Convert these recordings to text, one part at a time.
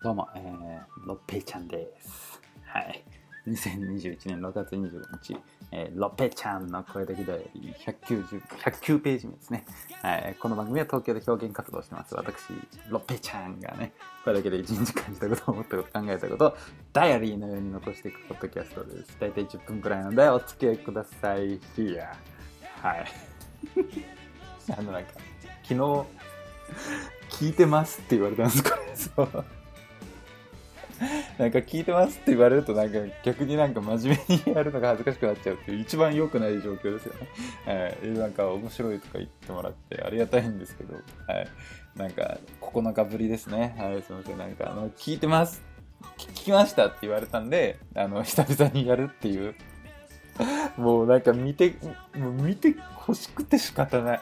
どうも、えー、ロッペイちゃんです。はい。2021年6月25日、えー、ロッペイちゃんの声だけで190 109ページ目ですね。はい。この番組は東京で表現活動してます。私、ロッペイちゃんがね、これだけで1日感じたこと、思ったこと、考えたこと、ダイアリーのように残していくポッドキャストです。大体10分くらいなので、お付き合いください。Here. はい。あの、なんか、昨日、聞いてますって言われたんです、これ。そう。なんか聞いてますって言われるとなんか逆になんか真面目にやるのが恥ずかしくなっちゃうっていう一番良くない状況ですよね。はい。なんか面白いとか言ってもらってありがたいんですけど、はい。なんか9日ぶりですね。はい。すいません。なんかあの、聞いてます聞きましたって言われたんで、あの、久々にやるっていう。もうなんか見て、もう見て欲しくて仕方ない。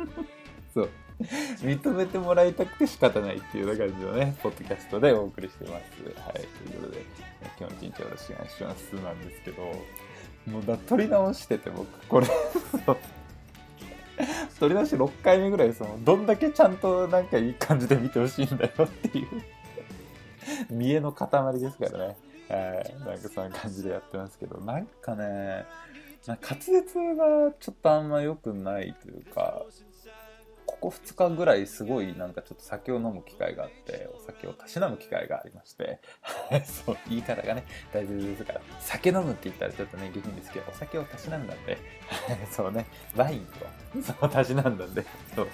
そう。認めてもらいたくて仕方ないっていうような感じのね、ポッドキャストでお送りしてます。はい。ということで、今日一日よろしくお願いします。なんですけど、もうだ、撮り直してて僕、これ、撮り直して6回目ぐらい、その、どんだけちゃんとなんかいい感じで見てほしいんだよっていう、見栄の塊ですからね。はい。なんかそんな感じでやってますけど、なんかね、なんか滑舌がちょっとあんま良くないというか、ここ2日ぐらいすごいなんかちょっと酒を飲む機会があって、お酒をたしなむ機会がありまして、そう、言い方がね、大事ですから、酒飲むって言ったらちょっとね、下品ですけど、お酒をたしなんだんで、そうね、ワインを、そう、たしなんだんで、そう、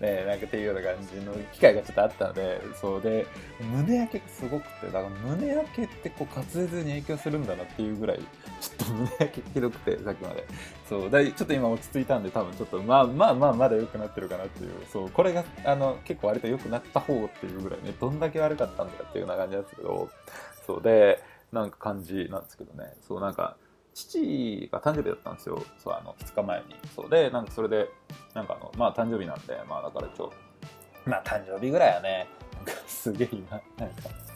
ね、なんかっていうような感じの機会がちょっとあったので、そうで、胸焼けがすごくて、だから胸焼けってこう滑舌に影響するんだなっていうぐらい、ちょっと胸焼けひどくて、さっきまで。そう、だちょっと今落ち着いたんで、多分ちょっと、まあまあまあ、まだ良くなってるかなっていう、そう、これが、あの、結構割と良くなった方っていうぐらいね、どんだけ悪かったんだっていうような感じなんですけど、そうで、なんか感じなんですけどね、そう、なんか、父が誕生日だったんですよ、そう、あの、2日前に。そうで、なんかそれで、なんかあの、まあ誕生日なんで、まあだからちょ、まあ誕生日ぐらいはね、すげえ今、なんか、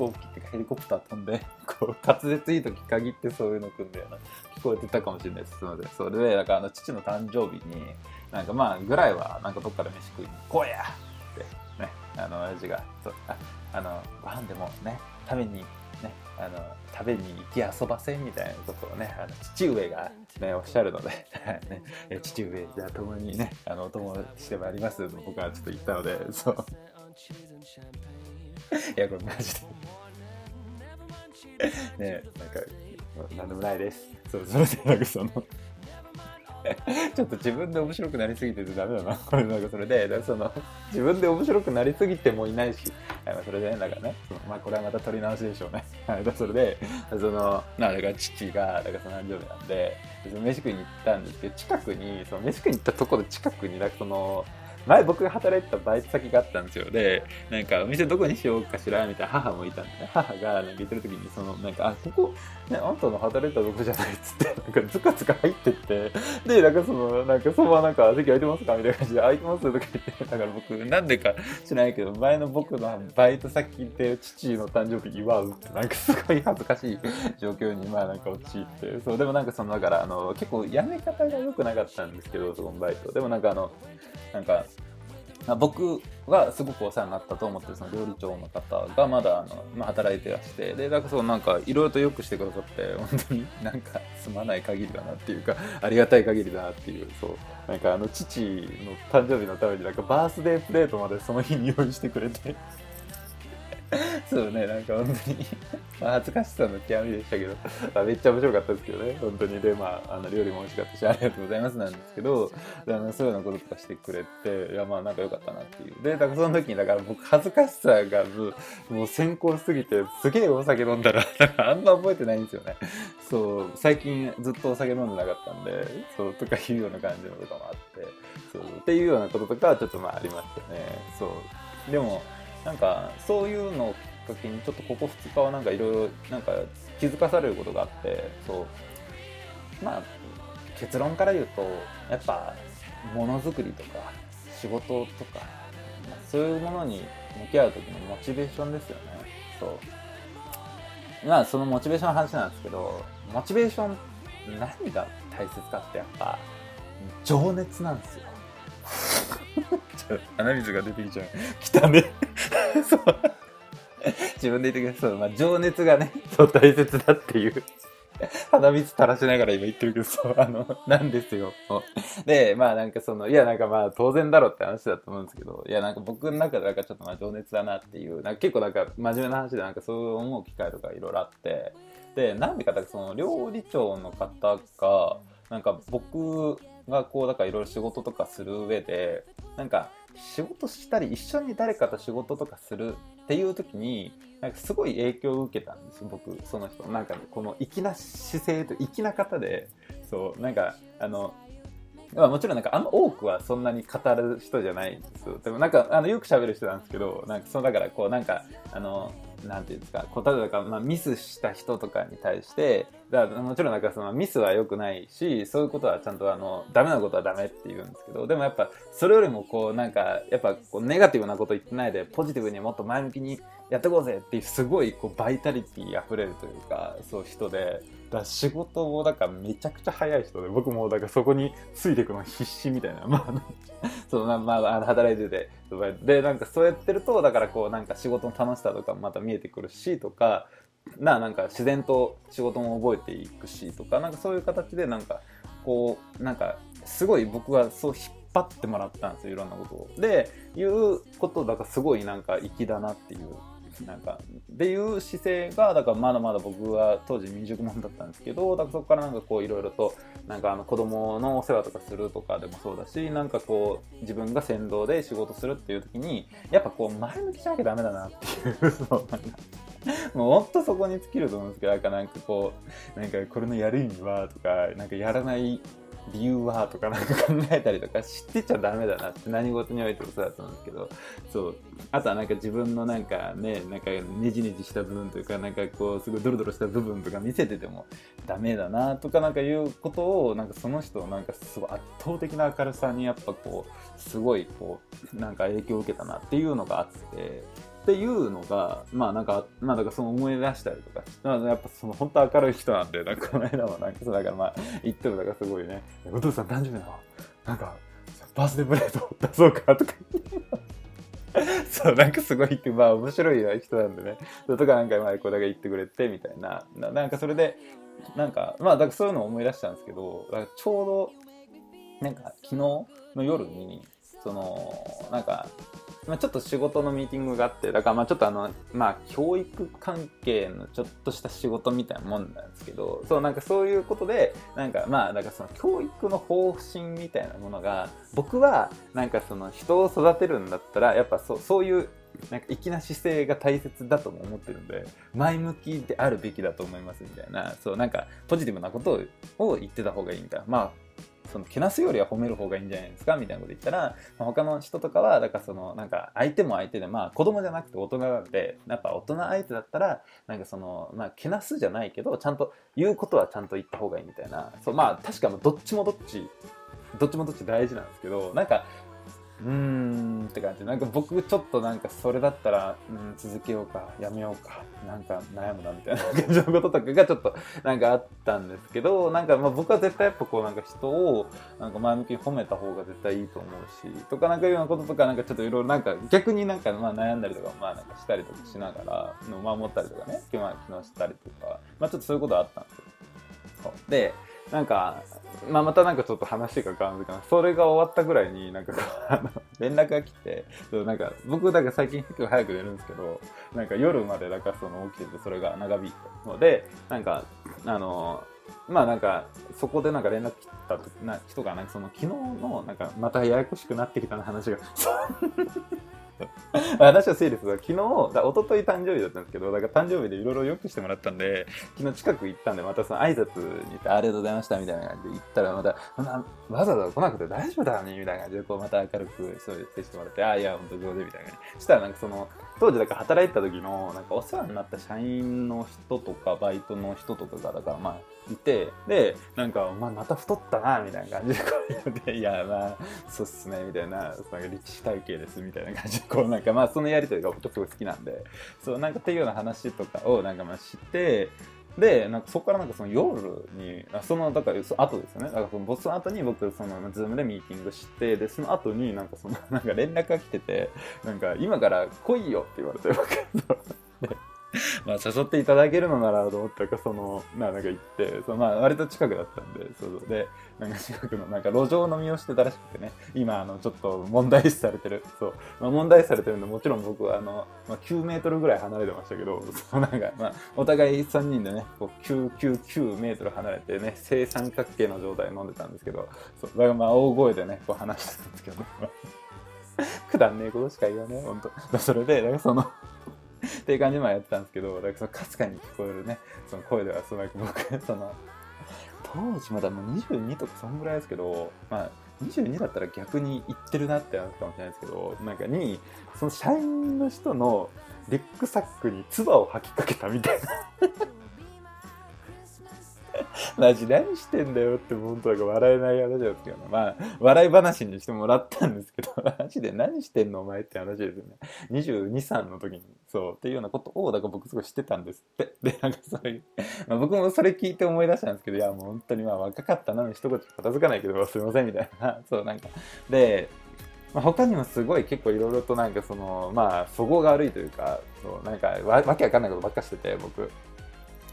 行機っていうかヘリコプター飛んで、こう、滑舌いい時限ってそういうの組んだよな。聞こえてたかもしれないです。すので、それで、だからあの、父の誕生日に、なんかまあ、ぐらいは、なんかどっかで飯食いに行こうやって、ね、あの、親父が、そうああの、ご飯でもね、食べに、ね、あの、食べに行き遊ばせみたいなことをね、あの、父上がね、おっしゃるので、ね、え父上、じゃあ共にね、あの、お供してまいります僕はちょっと言ったので、そう。いや、これマジで。ねなんか、なんでもないです。そう、それで、なんかその、ちょっと自分で面白くなりすぎててダメだな。これなんかそれで、その、自分で面白くなりすぎてもいないし、それで、なんかね、まあこれはまた取り直しでしょうね。それで、その、なんだから父が、だからその誕生日なんで、その飯食いに行ったんですけど、近くに、その飯食いに行ったところ近くに、なんかその、前僕が働いてたバイト先があったんですよ。で、なんかお店どこにしようかしらみたいな母もいたんで、母がなんか言ってる時に、そのなんか、あ、ここ、ね、あんたの働いてたとこじゃないっつって、なんかズカズカ入ってって、で、なんかその、なんかそのままなんか席空いてますかみたいな感じで、空いてますとか言って、だから僕、なんでか知らないけど、前の僕のバイト先で父の誕生日祝うって、なんかすごい恥ずかしい状況に、まあなんか陥って、そう、でもなんかその、だからあの、結構やめ方が良くなかったんですけど、そこのバイト。でもなんかあの、なんか、僕はすごくお世話になったと思ってるその料理長の方がまだあの、まあ、働いてらしてでだからそうなんかいろいろとよくしてくださって 本当になんかすまない限りだなっていうかありがたい限りだなっていうそう。なんかあの父の誕生日のためになんかバースデープレートまでその日に用意してくれて。そうねなんか本当に。まあ恥ずかしさの極みでしたけど、まあ、めっちゃ面白かったですけどね。本当に。でまああの料理も美味しかったしありがとうございますなんですけどあのそういうようなこととかしてくれていやまあなんか良かったなっていう。でだからその時にだから僕恥ずかしさがもう先行しすぎてすげえお酒飲んだら あんま覚えてないんですよね。そう最近ずっとお酒飲んでなかったんでそうとかいうような感じのとかもあってそうっていうようなこととかはちょっとまあありましたね。そう。でもなんかそういうのをきっかけにちょっとここ2日はなんかいろいろなんか気づかされることがあってそうまあ結論から言うとやっぱものづくりとか仕事とか、まあ、そういうものに向き合う時のモチベーションですよねそうまあそのモチベーションの話なんですけどモチベーション何が大切かってやっぱ情熱なんですよ 鼻水が出てきちゃう。来たね。そう。自分で言ってください。まあ、情熱がね、そう大切だっていう。鼻水垂らしながら今言ってるけど、そう、あの、なんですよ。で、まあなんかその、いやなんかまあ当然だろうって話だと思うんですけど、いやなんか僕の中でなんかちょっとまあ情熱だなっていう、なんか結構なんか真面目な話でなんかそう思う機会とかいろいろあって、で、なんでかってその料理長の方が、なんか僕がこう、だからいろいろ仕事とかする上で、なんか仕事したり一緒に誰かと仕事とかするっていう時に、なんかすごい影響を受けたんですよ、僕、その人。なんかこの粋な姿勢と粋な方で、そう、なんか、あの、まあ、もちろんなんかあんま多くはそんなに語る人じゃないんですよ。でもなんかあのよく喋る人なんですけど、なんかそのだからこうなんかあのなんていうんですか、こう例えばまあミスした人とかに対して、だからもちろんなんかそのミスは良くないし、そういうことはちゃんとあのダメなことはダメって言うんですけど、でもやっぱそれよりもこうなんかやっぱこうネガティブなこと言ってないでポジティブにもっと前向きにやっていこうぜっていうすごいこうバイタリティ溢れるというか、そう人で、だから仕事もだからめちゃくちゃ早い人で、僕もだからそこについていくの必死みたいな、まあ、そうまあ、まあ、働いてて、で、なんかそうやってると、だからこうなんか仕事の楽しさとかまた見えてくるしとか、ななんか自然と仕事も覚えていくしとか、なんかそういう形でなんか、こう、なんかすごい僕はそう引っ張ってもらったんですよ、いろんなことを。で、いうことだからすごいなんか粋だなっていうなんか、っていう姿勢が、だからまだまだ僕は当時未熟者だったんですけど、だからそこからなんかこういろいろと、なんかあの子供のお世話とかするとかでもそうだし、なんかこう自分が先導で仕事するっていう時に、やっぱこう前向きじゃなきゃダメだなっていう、そうなんか、もうほんとそこに尽きると思うんですけど、なんかなんかこう、なんかこれのやる意味はとか、なんかやらない理由はとかなんか考えたりとか知ってちゃダメだなって何事においてもそうだと思うんですけどそう。あとはなんか自分のなんかねなんかねじねじした部分というかなんかこうすごいドロドロした部分とか見せててもダメだなとかなんかいうことをなんかその人のなんかすごい圧倒的な明るさにやっぱこうすごいこうなんか影響を受けたなっていうのがあってっていうのが、まあなんか、まあだからその思い出したりとか、まあやっぱその本当明るい人なんで、なんか この間もなんかそうだからまあ言ってもだからすごいね、お父さん誕生日なの？なんか、バースデープレート出そうか？とか。そう、なんかすごいって、まあ面白い人なんでね、そうとかなんかまあこれだけ言ってくれてみたいな、ななんかそれで、なんか、まあだからそういうのを思い出したんですけど、ちょうど、なんか昨日の夜に、その、なんか、まあ、ちょっと仕事のミーティングがあって、だからまあちょっとあの、まあ教育関係のちょっとした仕事みたいなもんなんですけど、そうなんかそういうことで、なんかまあだからその教育の方針みたいなものが、僕はなんかその人を育てるんだったら、やっぱそうそういうなんか粋な姿勢が大切だとも思ってるんで、前向きであるべきだと思いますみたいな、そうなんかポジティブなことを言ってた方がいいみたいな。まあそのけなすよりは褒める方がいいんじゃないですか？みたいなこと言ったら、まあ、他の人とかは、だからその、なんか相手も相手で、まあ子供じゃなくて大人なんで、やっぱ大人相手だったら、なんかその、まあけなすじゃないけど、ちゃんと言うことはちゃんと言った方がいいみたいな。そう、まあ確かどっちもどっち、どっちもどっち大事なんですけど、なんか、うーんって感じ。なんか僕ちょっとなんかそれだったら、うん、続けようか、やめようか、なんか悩むなみたいな感じのこととかがちょっとなんかあったんですけど、なんかまあ僕は絶対やっぱこうなんか人をなんか前向きに褒めた方が絶対いいと思うし、とかなんかいうようなこととかなんかちょっといろいろなんか逆になんかまあ悩んだりとかまあなんかしたりとかしながら、守ったりとかね、昨日したりとか、まあちょっとそういうことあったんですよ。で、なんか、まあ、またなんかちょっと話が変わるんですけど、それが終わったぐらいになんかあの連絡が来て、そうなんか僕なんか最近結構早く寝るんですけど、なんか夜までなんかその起きててそれが長引いたので、なんか、あの、まあなんか、そこでなんか連絡来たな人が、なんかその昨日の、なんかまたややこしくなってきた話が、話を整理すると、昨日、だ一昨日誕生日だったんですけど、だから誕生日でいろいろ良くしてもらったんで、昨日近く行ったんで、またその挨拶に行って、ありがとうございましたみたいな感じで行ったら、また、そんなわざわざ来なくて大丈夫だねみたいな感じで、こうまた明るくそう接してもらって、ああ、いや、本当上手みたいな感じ。したらなんかその、当時だから働いてた時の、なんかお世話になった社員の人とか、バイトの人とかが、だからまあ、いて、で、なんか、お前また太ったな、みたいな感じでこう言って、いや、まあ、そうっすね、みたいな、なんか力士体型です、みたいな感じで、こうなんかまあ、そのやりとりが僕すごい好きなんで、そう、なんかっていうような話とかをなんかまあ知って、で、なんかそこからなんかその夜に、その、だからそ後ですよね。だからそのボスの後に僕、その、ズームでミーティングして、で、その後になんかその、なんか連絡が来てて、なんか今から来いよって言われて、僕、で まあ誘っていただけるのならと思ったか、その、なんか行って、そのまあ割と近くだったんで、そうで、なんか近くのなんか路上飲みをしてたらしくてね、今あのちょっと問題視されてる、そう、まあ、問題視されてるんで、もちろん僕はあの、まあ、9メートルぐらい離れてましたけど、そうなんか、まあ、お互い3人でね、こう9、9、9メートル離れてね、正三角形の状態で飲んでたんですけど、そう。だからまあ大声でね、こう話してたんですけど、くだんねえことしか言わねえ、ほんと。それで、なんかそのっていう感じでやってたんですけど、だからそのかすかに聞こえるね、その声では、その僕、その、当時まだもう22とかそんぐらいですけど、まあ、22だったら逆に言ってるなってなるかもしれないですけど、なんかに、その社員の人のリュックサックに唾を吐きかけたみたいな。マジ何してんだよって本当なんか笑えない話ですけど、ね、まあ、笑い話にしてもらったんですけど、マジで何してんのお前って話ですよね。22、3の時に、そう、っていうようなことを、だから僕すごい知ってたんですって。で、なんかそういう、まあ、僕もそれ聞いて思い出したんですけど、いや、もう本当にまあ若かったなの一言片付かないけど、すいませんみたいな。そう、なんか。で、まあ、他にもすごい結構いろいろとなんかその、まあ、そこが悪いというか、そう、なんかわ、わけわかんないことばっかしてて、僕。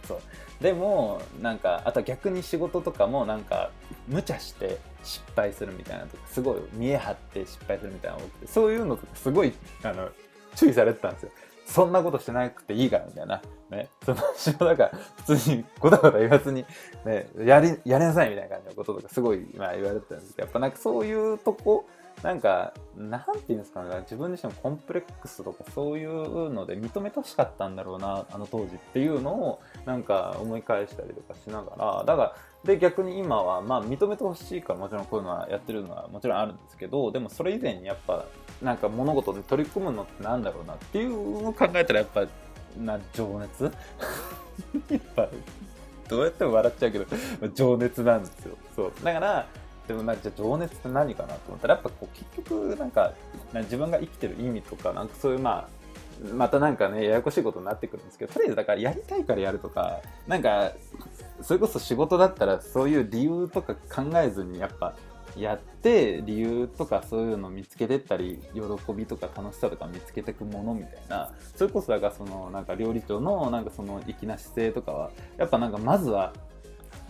そう。でもなんかあとは逆に仕事とかもなんか無茶して失敗するみたいなとかすごい見え張って失敗するみたいなの多くてそういうのとかすごいあの注意されてたんですよそんなことしてなくていいからみたいな。ね。その仕事だから普通にごたごた言わずに、ね、やり、やりなさいみたいな感じのこととかすごい、まあ言われてたんですけど、やっぱなんかそういうとこなんか、なんていうんですかね、自分自身のコンプレックスとかそういうので認めてほしかったんだろうな、あの当時っていうのをなんか思い返したりとかしながら、だから、で逆に今はまあ認めてほしいからもちろんこういうのはやってるのはもちろんあるんですけど、でもそれ以前にやっぱなんか物事に取り組むのってなんだろうなっていうのを考えたらやっぱな情熱？やっぱどうやっても笑っちゃうけど情熱なんですよ。そう。だから、でもなんか情熱って何かなと思ったらやっぱこう結局なんか自分が生きてる意味とかなんかそういうまあまたなんかねややこしいことになってくるんですけどとりあえずだからやりたいからやるとかなんかそれこそ仕事だったらそういう理由とか考えずにやっぱやって理由とかそういうの見つけてったり喜びとか楽しさとか見つけてくものみたいな。それこそだからそのなんか料理長のなんかその粋な姿勢とかはやっぱなんかまずは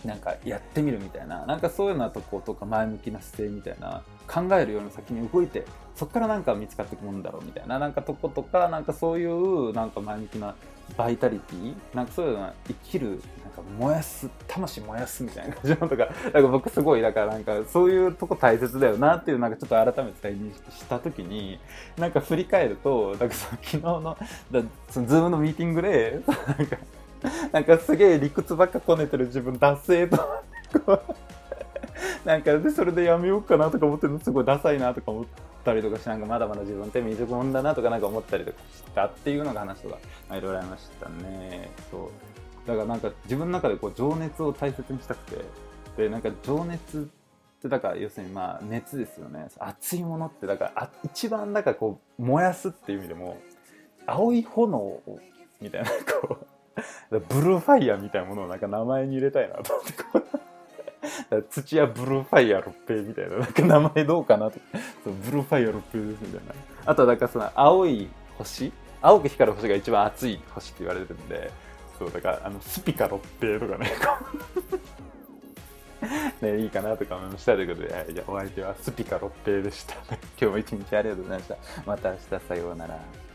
なんかやってみるみたいななんかそういうようなとことか前向きな姿勢みたいな考えるような先に動いてそこからなんか見つかってくもんだろうみたいななんかとことかなんかそういうなんか前向きなバイタリティなんかそういうのは生きるなんか燃やす魂燃やすみたいな感じのとかなんか僕すごいだからなんかそういうとこ大切だよなっていうなんかちょっと改めて再認識した時になんか振り返るとなんかその昨日のだそのズームのミーティングでなんか なんかすげえ理屈ばっかこねてる自分ダセーとなんかでそれでやめようかなとか思ってるのすごいダサいなとか思ったりとかしなんかまだまだ自分って未熟者だなとかなんか思ったりとかしたっていうのが話とかいろいろありましたねそうだからなんか自分の中でこう情熱を大切にしたくてでなんか情熱ってだから要するにまあ熱ですよね熱いものってだからあ一番だかこう燃やすっていう意味でも 青い炎みたいなこう。ブルーファイヤーみたいなものをなんか名前に入れたいなと思って 土屋ブルーファイヤー六平みたいななんか名前どうかなとそうブルーファイヤー六平ですみたいなあとはなんかその青い星？青く光る星が一番熱い星って言われてるんでそうだからあのスピカ六平とかね ね、いいかなとか思いましたということで、はい、じゃお相手はスピカ六平でした。今日も一日ありがとうございました。また明日さようなら。